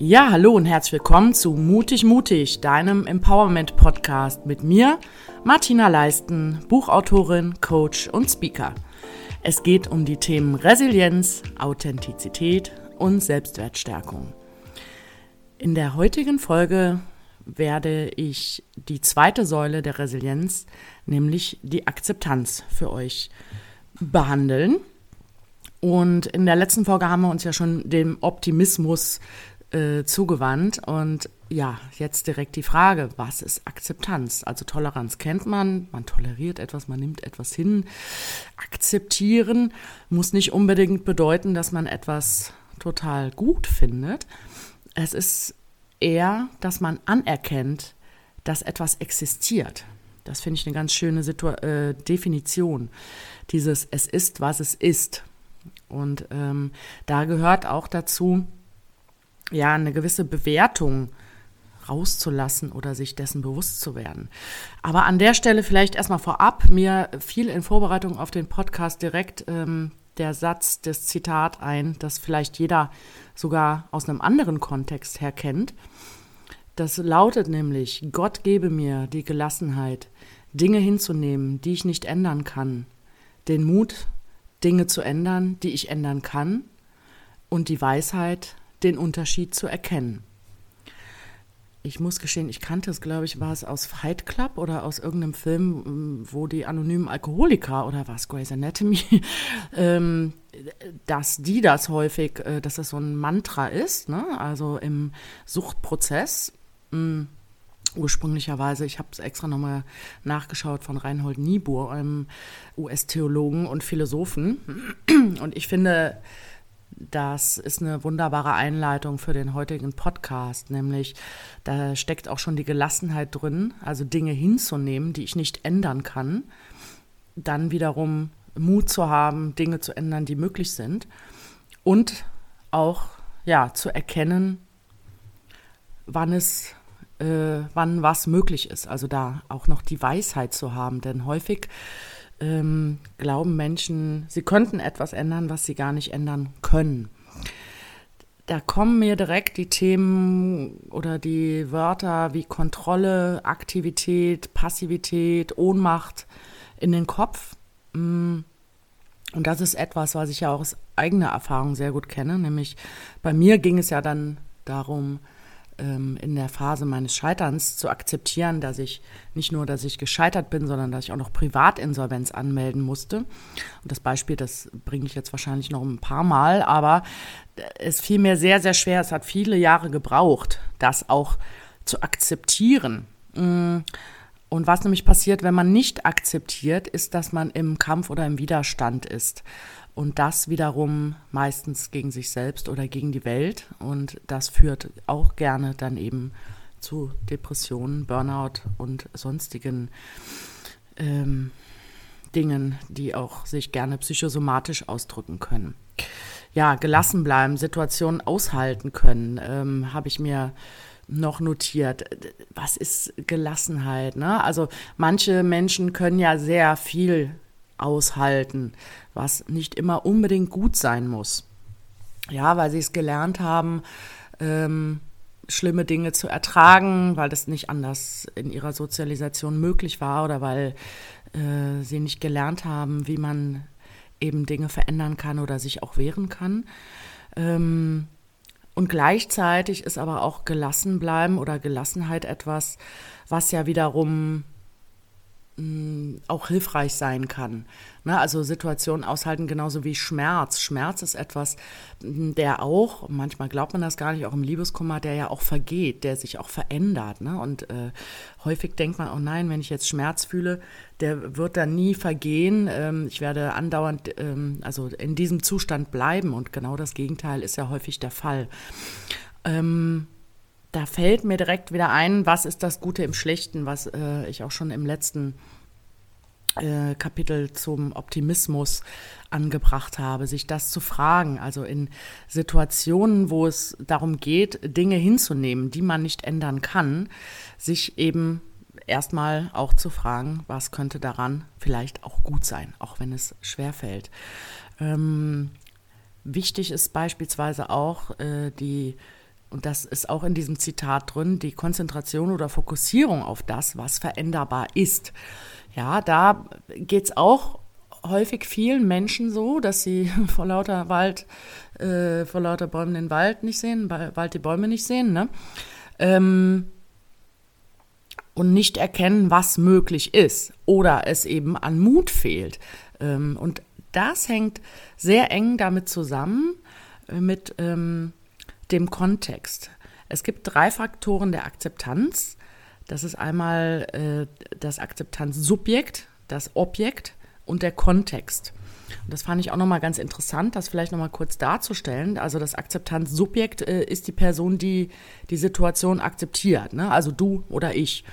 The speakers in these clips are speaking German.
Ja, hallo und herzlich willkommen zu Mutig Mutig, deinem Empowerment Podcast mit mir, Martina Leisten, Buchautorin, Coach und Speaker. Es geht um die Themen Resilienz, Authentizität und Selbstwertstärkung. In der heutigen Folge werde ich die zweite Säule der Resilienz, nämlich die Akzeptanz für euch behandeln. Und in der letzten Folge haben wir uns ja schon dem Optimismus äh, zugewandt. Und ja, jetzt direkt die Frage, was ist Akzeptanz? Also Toleranz kennt man, man toleriert etwas, man nimmt etwas hin. Akzeptieren muss nicht unbedingt bedeuten, dass man etwas total gut findet. Es ist eher, dass man anerkennt, dass etwas existiert. Das finde ich eine ganz schöne Situ äh, Definition. Dieses Es ist, was es ist. Und ähm, da gehört auch dazu, ja, eine gewisse Bewertung rauszulassen oder sich dessen bewusst zu werden. Aber an der Stelle vielleicht erstmal vorab, mir fiel in Vorbereitung auf den Podcast direkt ähm, der Satz, das Zitat ein, das vielleicht jeder sogar aus einem anderen Kontext her kennt. Das lautet nämlich, Gott gebe mir die Gelassenheit, Dinge hinzunehmen, die ich nicht ändern kann, den Mut, Dinge zu ändern, die ich ändern kann, und die Weisheit, den Unterschied zu erkennen. Ich muss gestehen, ich kannte es, glaube ich, war es aus Fight Club oder aus irgendeinem Film, wo die anonymen Alkoholiker oder was, Grey's Anatomy, ähm, dass die das häufig, äh, dass das so ein Mantra ist, ne? also im Suchtprozess. Mh, hm, ursprünglicherweise, ich habe es extra nochmal nachgeschaut von Reinhold Niebuhr, einem US-Theologen und Philosophen. Und ich finde, das ist eine wunderbare Einleitung für den heutigen Podcast, nämlich da steckt auch schon die Gelassenheit drin, also Dinge hinzunehmen, die ich nicht ändern kann, dann wiederum Mut zu haben, Dinge zu ändern, die möglich sind. Und auch ja zu erkennen, wann es äh, wann was möglich ist, also da auch noch die Weisheit zu haben, denn häufig ähm, glauben Menschen, sie könnten etwas ändern, was sie gar nicht ändern können. Da kommen mir direkt die Themen oder die Wörter wie Kontrolle, Aktivität, Passivität, Ohnmacht in den Kopf. Mm. Und das ist etwas, was ich ja auch aus eigener Erfahrung sehr gut kenne. Nämlich bei mir ging es ja dann darum, in der Phase meines Scheiterns zu akzeptieren, dass ich nicht nur, dass ich gescheitert bin, sondern dass ich auch noch Privatinsolvenz anmelden musste. Und das Beispiel, das bringe ich jetzt wahrscheinlich noch ein paar Mal, aber es fiel mir sehr, sehr schwer. Es hat viele Jahre gebraucht, das auch zu akzeptieren. Und was nämlich passiert, wenn man nicht akzeptiert, ist, dass man im Kampf oder im Widerstand ist. Und das wiederum meistens gegen sich selbst oder gegen die Welt. Und das führt auch gerne dann eben zu Depressionen, Burnout und sonstigen ähm, Dingen, die auch sich gerne psychosomatisch ausdrücken können. Ja, gelassen bleiben, Situationen aushalten können, ähm, habe ich mir noch notiert. Was ist Gelassenheit? Ne? Also manche Menschen können ja sehr viel aushalten, was nicht immer unbedingt gut sein muss. Ja, weil sie es gelernt haben, ähm, schlimme Dinge zu ertragen, weil das nicht anders in ihrer Sozialisation möglich war oder weil äh, sie nicht gelernt haben, wie man eben Dinge verändern kann oder sich auch wehren kann. Ähm, und gleichzeitig ist aber auch gelassen bleiben oder Gelassenheit etwas, was ja wiederum auch hilfreich sein kann. Ne? Also Situationen aushalten, genauso wie Schmerz. Schmerz ist etwas, der auch, manchmal glaubt man das gar nicht, auch im Liebeskummer, der ja auch vergeht, der sich auch verändert. Ne? Und äh, häufig denkt man, oh nein, wenn ich jetzt Schmerz fühle, der wird dann nie vergehen. Ähm, ich werde andauernd, ähm, also in diesem Zustand bleiben. Und genau das Gegenteil ist ja häufig der Fall. Ähm, da fällt mir direkt wieder ein, was ist das Gute im Schlechten, was äh, ich auch schon im letzten äh, Kapitel zum Optimismus angebracht habe, sich das zu fragen. Also in Situationen, wo es darum geht, Dinge hinzunehmen, die man nicht ändern kann, sich eben erstmal auch zu fragen, was könnte daran vielleicht auch gut sein, auch wenn es schwer fällt. Ähm, wichtig ist beispielsweise auch äh, die und das ist auch in diesem Zitat drin, die Konzentration oder Fokussierung auf das, was veränderbar ist. Ja, da geht es auch häufig vielen Menschen so, dass sie vor lauter Wald, äh, vor lauter Bäumen den Wald nicht sehen, Wald die Bäume nicht sehen, ne? Ähm, und nicht erkennen, was möglich ist oder es eben an Mut fehlt. Ähm, und das hängt sehr eng damit zusammen, äh, mit ähm, dem Kontext. Es gibt drei Faktoren der Akzeptanz. Das ist einmal äh, das Akzeptanzsubjekt, das Objekt und der Kontext. Und das fand ich auch nochmal ganz interessant, das vielleicht nochmal kurz darzustellen. Also das Akzeptanzsubjekt äh, ist die Person, die die Situation akzeptiert. Ne? Also du oder ich.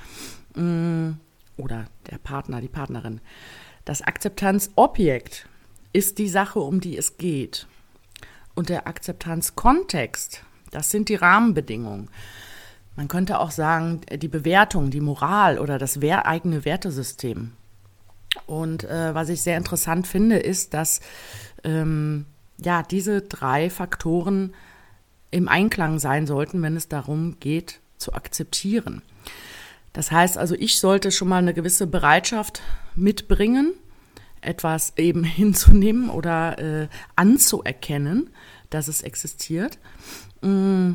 Mm, oder der Partner, die Partnerin. Das Akzeptanzobjekt ist die Sache, um die es geht. Und der Akzeptanzkontext, das sind die Rahmenbedingungen. Man könnte auch sagen, die Bewertung, die Moral oder das eigene Wertesystem. Und äh, was ich sehr interessant finde, ist, dass ähm, ja diese drei Faktoren im Einklang sein sollten, wenn es darum geht, zu akzeptieren. Das heißt also, ich sollte schon mal eine gewisse Bereitschaft mitbringen, etwas eben hinzunehmen oder äh, anzuerkennen, dass es existiert. Mm,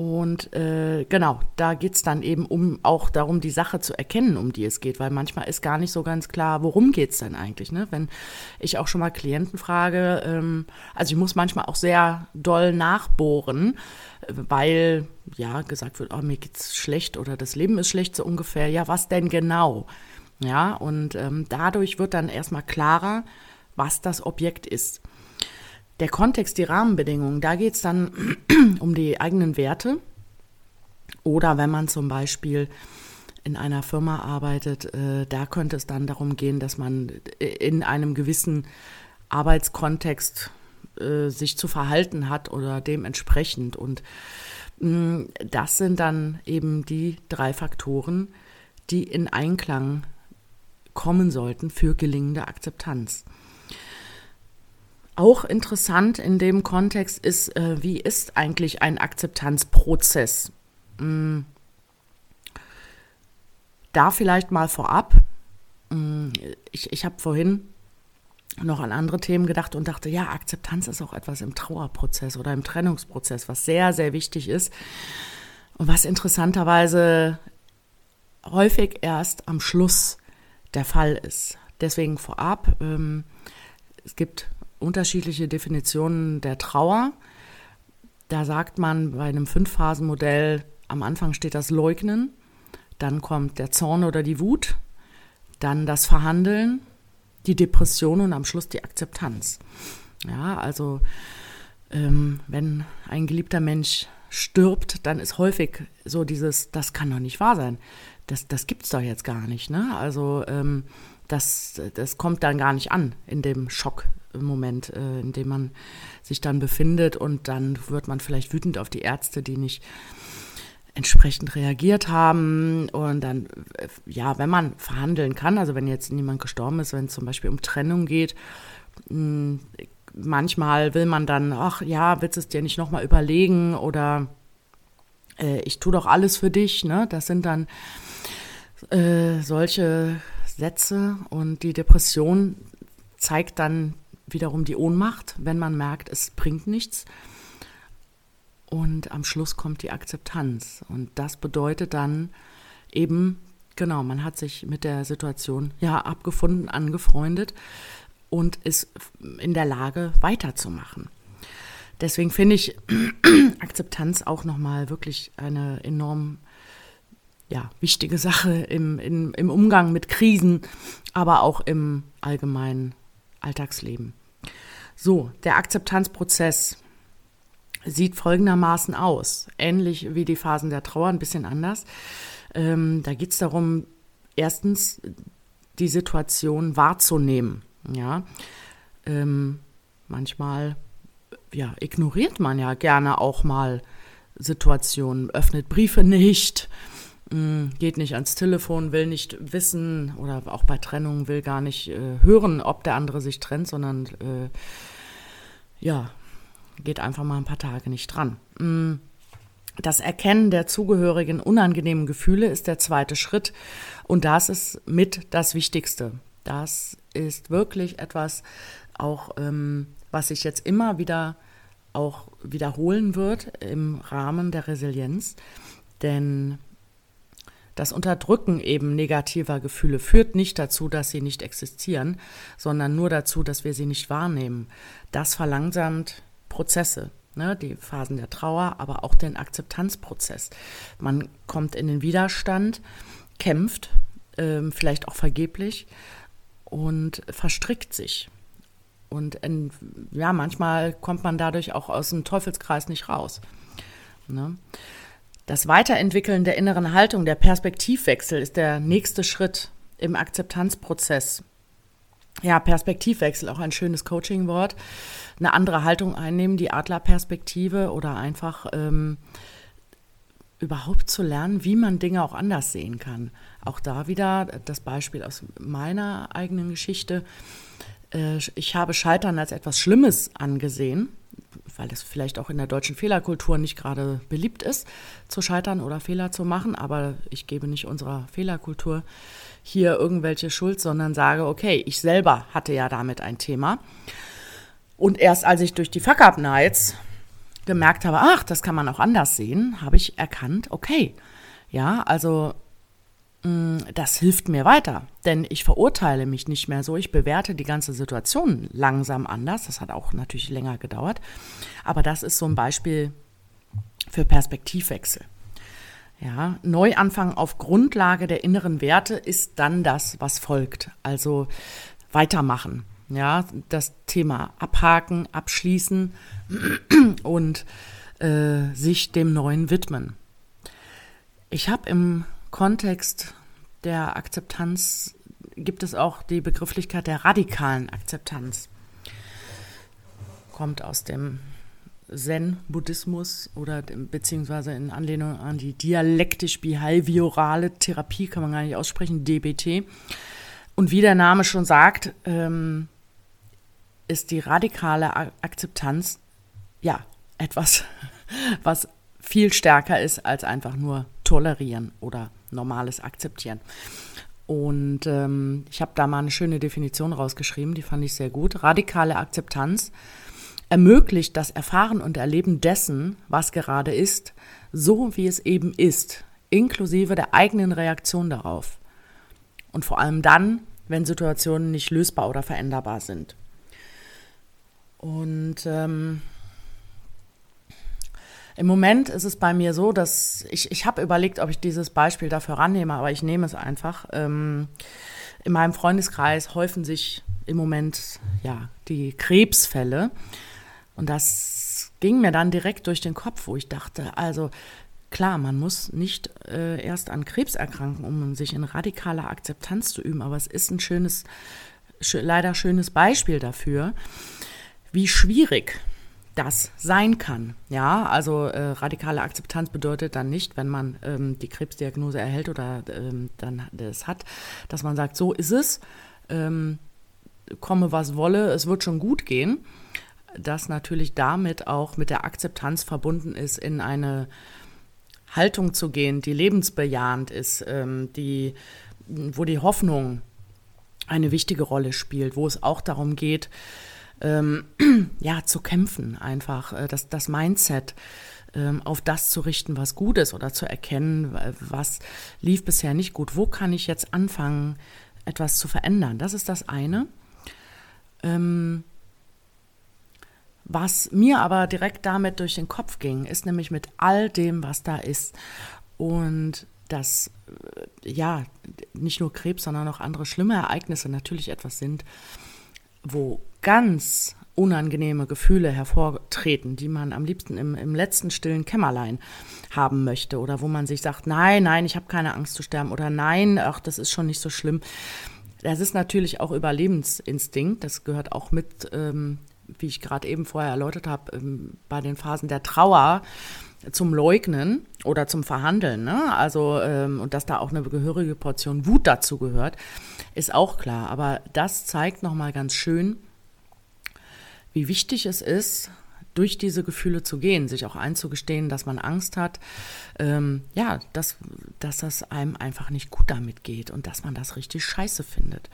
und äh, genau, da geht es dann eben um auch darum, die Sache zu erkennen, um die es geht, weil manchmal ist gar nicht so ganz klar, worum geht es denn eigentlich. Ne? Wenn ich auch schon mal Klienten frage, ähm, also ich muss manchmal auch sehr doll nachbohren, weil ja gesagt wird, oh, mir geht's schlecht oder das Leben ist schlecht so ungefähr. Ja, was denn genau? Ja, und ähm, dadurch wird dann erstmal klarer, was das Objekt ist. Der Kontext, die Rahmenbedingungen, da geht es dann um die eigenen Werte. Oder wenn man zum Beispiel in einer Firma arbeitet, äh, da könnte es dann darum gehen, dass man in einem gewissen Arbeitskontext äh, sich zu verhalten hat oder dementsprechend. Und mh, mm, das sind dann eben die drei Faktoren, die in Einklang kommen sollten für gelingende Akzeptanz. Auch interessant in dem Kontext ist, äh, wie ist eigentlich ein Akzeptanzprozess? Hm. Da vielleicht mal vorab. Hm, ich, ich habe vorhin noch an andere Themen gedacht und dachte, ja, Akzeptanz ist auch etwas im Trauerprozess oder im Trennungsprozess, was sehr, sehr wichtig ist und was interessanterweise häufig erst am Schluss der Fall ist. Deswegen vorab, ähm, es gibt unterschiedliche Definitionen der Trauer. Da sagt man bei einem Fünf-Phasen-Modell, am Anfang steht das Leugnen, dann kommt der Zorn oder die Wut, dann das Verhandeln, die Depression und am Schluss die Akzeptanz. Ja, also ähm, wenn ein geliebter Mensch stirbt, dann ist häufig so dieses, das kann doch nicht wahr sein. Das, das gibt es doch jetzt gar nicht. Ne? Also ähm, das, das kommt dann gar nicht an in dem Schock, Moment, äh, in dem man sich dann befindet und dann wird man vielleicht wütend auf die Ärzte, die nicht entsprechend reagiert haben und dann, äh, ja, wenn man verhandeln kann, also wenn jetzt niemand gestorben ist, wenn es zum Beispiel um Trennung geht, mh, manchmal will man dann, ach ja, willst du es dir nicht nochmal überlegen oder äh, ich tue doch alles für dich, ne? Das sind dann äh, solche Sätze und die Depression zeigt dann wiederum die Ohnmacht, wenn man merkt, es bringt nichts. Und am Schluss kommt die Akzeptanz. Und das bedeutet dann eben, genau, man hat sich mit der Situation ja abgefunden, angefreundet und ist in der Lage, weiterzumachen. Deswegen finde ich Akzeptanz auch nochmal wirklich eine enorm ja, wichtige Sache im, im, im Umgang mit Krisen, aber auch im allgemeinen Alltagsleben. So, der Akzeptanzprozess sieht folgendermaßen aus, ähnlich wie die Phasen der Trauer, ein bisschen anders. Ähm, da geht es darum, erstens die Situation wahrzunehmen. Ja, ähm, manchmal ja, ignoriert man ja gerne auch mal Situationen, öffnet Briefe nicht, geht nicht ans Telefon, will nicht wissen oder auch bei Trennungen will gar nicht äh, hören, ob der andere sich trennt, sondern äh, ja, geht einfach mal ein paar Tage nicht dran. Mm, das Erkennen der zugehörigen unangenehmen Gefühle ist der zweite Schritt und das ist mit das Wichtigste. Das ist wirklich etwas, auch ähm, was sich jetzt immer wieder auch wiederholen wird im Rahmen der Resilienz, denn das Unterdrücken eben negativer Gefühle führt nicht dazu, dass sie nicht existieren, sondern nur dazu, dass wir sie nicht wahrnehmen. Das verlangsamt Prozesse, ne, die Phasen der Trauer, aber auch den Akzeptanzprozess. Man kommt in den Widerstand, kämpft, ähm, vielleicht auch vergeblich und verstrickt sich. Und in, ja, manchmal kommt man dadurch auch aus dem Teufelskreis nicht raus. Ne? Das Weiterentwickeln der inneren Haltung, der Perspektivwechsel ist der nächste Schritt im Akzeptanzprozess. Ja, Perspektivwechsel, auch ein schönes Coaching-Wort. Eine andere Haltung einnehmen, die Adlerperspektive oder einfach ähm, überhaupt zu lernen, wie man Dinge auch anders sehen kann. Auch da wieder das Beispiel aus meiner eigenen Geschichte. Äh, ich habe Scheitern als etwas Schlimmes angesehen weil das vielleicht auch in der deutschen Fehlerkultur nicht gerade beliebt ist, zu scheitern oder Fehler zu machen. Aber ich gebe nicht unserer Fehlerkultur hier irgendwelche Schuld, sondern sage, okay, ich selber hatte ja damit ein Thema. Und erst als ich durch die Fuck-Up-Nights gemerkt habe, ach, das kann man auch anders sehen, habe ich erkannt, okay, ja, also das hilft mir weiter, denn ich verurteile mich nicht mehr so. Ich bewerte die ganze Situation langsam anders. Das hat auch natürlich länger gedauert. Aber das ist so ein Beispiel für Perspektivwechsel. Ja, Neuanfang auf Grundlage der inneren Werte ist dann das, was folgt. Also weitermachen. Ja, das Thema abhaken, abschließen und äh, sich dem Neuen widmen. Ich habe im Kontext der Akzeptanz gibt es auch die Begrifflichkeit der radikalen Akzeptanz. Kommt aus dem Zen-Buddhismus oder beziehungsweise in Anlehnung an die dialektisch-behaviorale Therapie, kann man gar nicht aussprechen, DBT. Und wie der Name schon sagt, ähm, ist die radikale Akzeptanz ja etwas, was viel stärker ist als einfach nur tolerieren oder normales Akzeptieren. Und ähm, ich habe da mal eine schöne Definition rausgeschrieben, die fand ich sehr gut. Radikale Akzeptanz ermöglicht das Erfahren und Erleben dessen, was gerade ist, so wie es eben ist, inklusive der eigenen Reaktion darauf. Und vor allem dann, wenn Situationen nicht lösbar oder veränderbar sind. Und ähm, im Moment ist es bei mir so, dass ich, ich habe überlegt, ob ich dieses Beispiel dafür rannehme, aber ich nehme es einfach. Ähm, in meinem Freundeskreis häufen sich im Moment ja die Krebsfälle. Und das ging mir dann direkt durch den Kopf, wo ich dachte, also klar, man muss nicht äh, erst an Krebs erkranken, um sich in radikaler Akzeptanz zu üben, aber es ist ein schönes, sch leider schönes Beispiel dafür, wie schwierig das sein kann. Ja, also äh, radikale Akzeptanz bedeutet dann nicht, wenn man ähm, die Krebsdiagnose erhält oder ähm, dann das hat, dass man sagt, so ist es, ähm, komme was wolle, es wird schon gut gehen. Das natürlich damit auch mit der Akzeptanz verbunden ist, in eine Haltung zu gehen, die lebensbejahend ist, ähm, die, wo die Hoffnung eine wichtige Rolle spielt, wo es auch darum geht, ähm, ja, zu kämpfen, einfach äh, das, das Mindset ähm, auf das zu richten, was gut ist oder zu erkennen, was lief bisher nicht gut. Wo kann ich jetzt anfangen, etwas zu verändern? Das ist das eine. Ähm, was mir aber direkt damit durch den Kopf ging, ist nämlich mit all dem, was da ist. Und dass äh, ja nicht nur Krebs, sondern auch andere schlimme Ereignisse natürlich etwas sind, wo ganz unangenehme Gefühle hervortreten, die man am liebsten im, im letzten stillen Kämmerlein haben möchte oder wo man sich sagt, nein, nein, ich habe keine Angst zu sterben oder nein, ach, das ist schon nicht so schlimm. Das ist natürlich auch Überlebensinstinkt, das gehört auch mit, ähm, wie ich gerade eben vorher erläutert habe, ähm, bei den Phasen der Trauer zum Leugnen oder zum Verhandeln. Ne? Also, ähm, und dass da auch eine gehörige Portion Wut dazu gehört, ist auch klar. Aber das zeigt nochmal ganz schön, wie wichtig es ist, durch diese Gefühle zu gehen, sich auch einzugestehen, dass man Angst hat, ähm, ja, dass, dass das einem einfach nicht gut damit geht und dass man das richtig scheiße findet.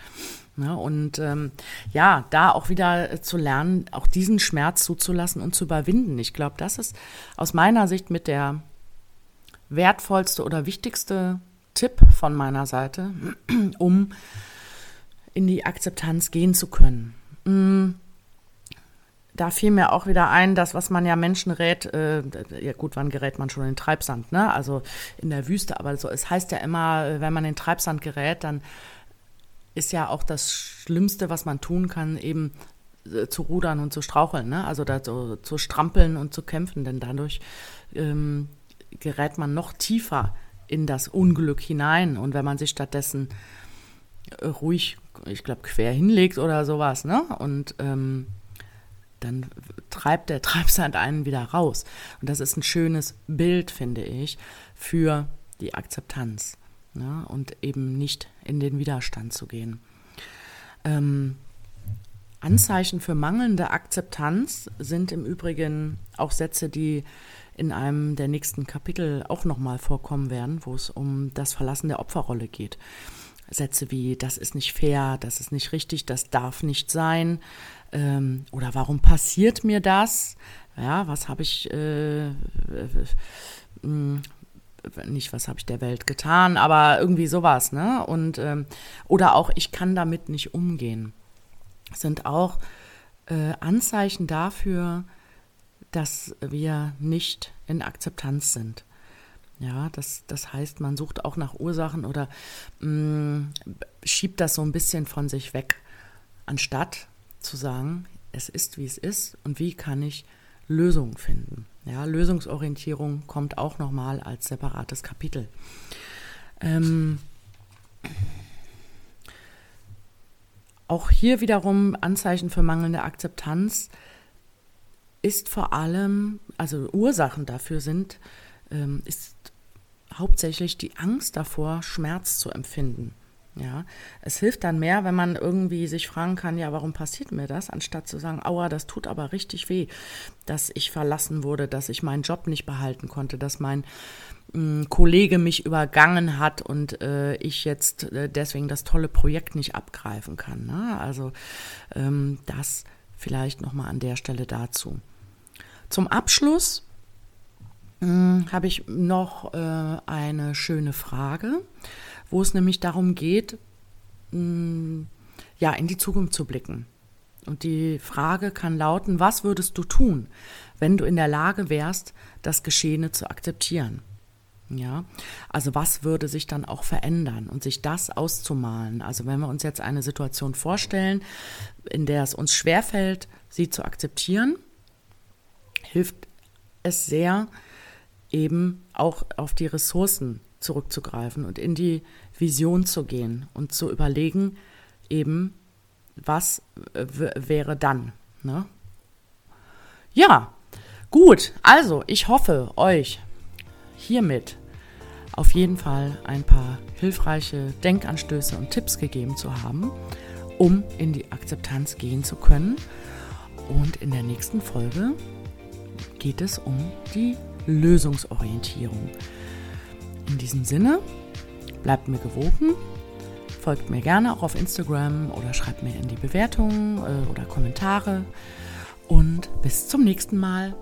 Ja, ne? und ähm, ja, da auch wieder zu lernen, auch diesen Schmerz zuzulassen und zu überwinden. Ich glaube, das ist aus meiner Sicht mit der wertvollste oder wichtigste Tipp von meiner Seite, um in die Akzeptanz gehen zu können. Mm, da fiel mir auch wieder ein, das, was man ja Menschen rät, äh, ja gut, wann gerät man schon in den Treibsand, ne? Also in der Wüste, aber so, es heißt ja immer, wenn man in den Treibsand gerät, dann ist ja auch das Schlimmste, was man tun kann, eben äh, zu rudern und zu straucheln, ne? Also da so, zu strampeln und zu kämpfen, denn dadurch ähm, gerät man noch tiefer in das Unglück hinein. Und wenn man sich stattdessen äh, ruhig, ich glaube, quer hinlegt oder sowas, ne? Und ähm, dann treibt der Treibsand einen wieder raus. Und das ist ein schönes Bild, finde ich, für die Akzeptanz ne? und eben nicht in den Widerstand zu gehen. Ähm, Anzeichen für mangelnde Akzeptanz sind im Übrigen auch Sätze, die in einem der nächsten Kapitel auch nochmal vorkommen werden, wo es um das Verlassen der Opferrolle geht. Sätze wie, das ist nicht fair, das ist nicht richtig, das darf nicht sein, ähm, oder warum passiert mir das? Ja, was habe ich, äh, äh, äh, nicht, was habe ich der Welt getan, aber irgendwie sowas, ne? Und, ähm, oder auch, ich kann damit nicht umgehen. Sind auch äh, Anzeichen dafür, dass wir nicht in Akzeptanz sind. Ja, das, das heißt, man sucht auch nach Ursachen oder mh, mm, schiebt das so ein bisschen von sich weg, anstatt zu sagen, es ist, wie es ist und wie kann ich Lösungen finden. Ja, Lösungsorientierung kommt auch nochmal als separates Kapitel. Ähm, auch hier wiederum Anzeichen für mangelnde Akzeptanz ist vor allem, also Ursachen dafür sind, ähm, ist hauptsächlich die Angst davor, Schmerz zu empfinden. Ja, es hilft dann mehr, wenn man irgendwie sich fragen kann, ja, warum passiert mir das, anstatt zu sagen, aua, das tut aber richtig weh, dass ich verlassen wurde, dass ich meinen Job nicht behalten konnte, dass mein mh, mm, Kollege mich übergangen hat und äh, ich jetzt äh, deswegen das tolle Projekt nicht abgreifen kann. Ne? Also ähm, das vielleicht nochmal an der Stelle dazu. Zum Abschluss habe ich noch äh, eine schöne Frage, wo es nämlich darum geht, mh, hm, ja, in die Zukunft zu blicken. Und die Frage kann lauten, was würdest du tun, wenn du in der Lage wärst, das Geschehene zu akzeptieren? Ja, also was würde sich dann auch verändern und sich das auszumalen? Also wenn wir uns jetzt eine Situation vorstellen, in der es uns schwerfällt, sie zu akzeptieren, hilft es sehr, eben auch auf die Ressourcen zurückzugreifen und in die Vision zu gehen und zu überlegen, eben, was wäre dann. Ne? Ja, gut. Also, ich hoffe, euch hiermit auf jeden Fall ein paar hilfreiche Denkanstöße und Tipps gegeben zu haben, um in die Akzeptanz gehen zu können. Und in der nächsten Folge geht es um die Lösungsorientierung. In diesem Sinne, bleibt mir gewogen, folgt mir gerne auch auf Instagram oder schreibt mir in die Bewertungen äh, oder Kommentare und bis zum nächsten Mal.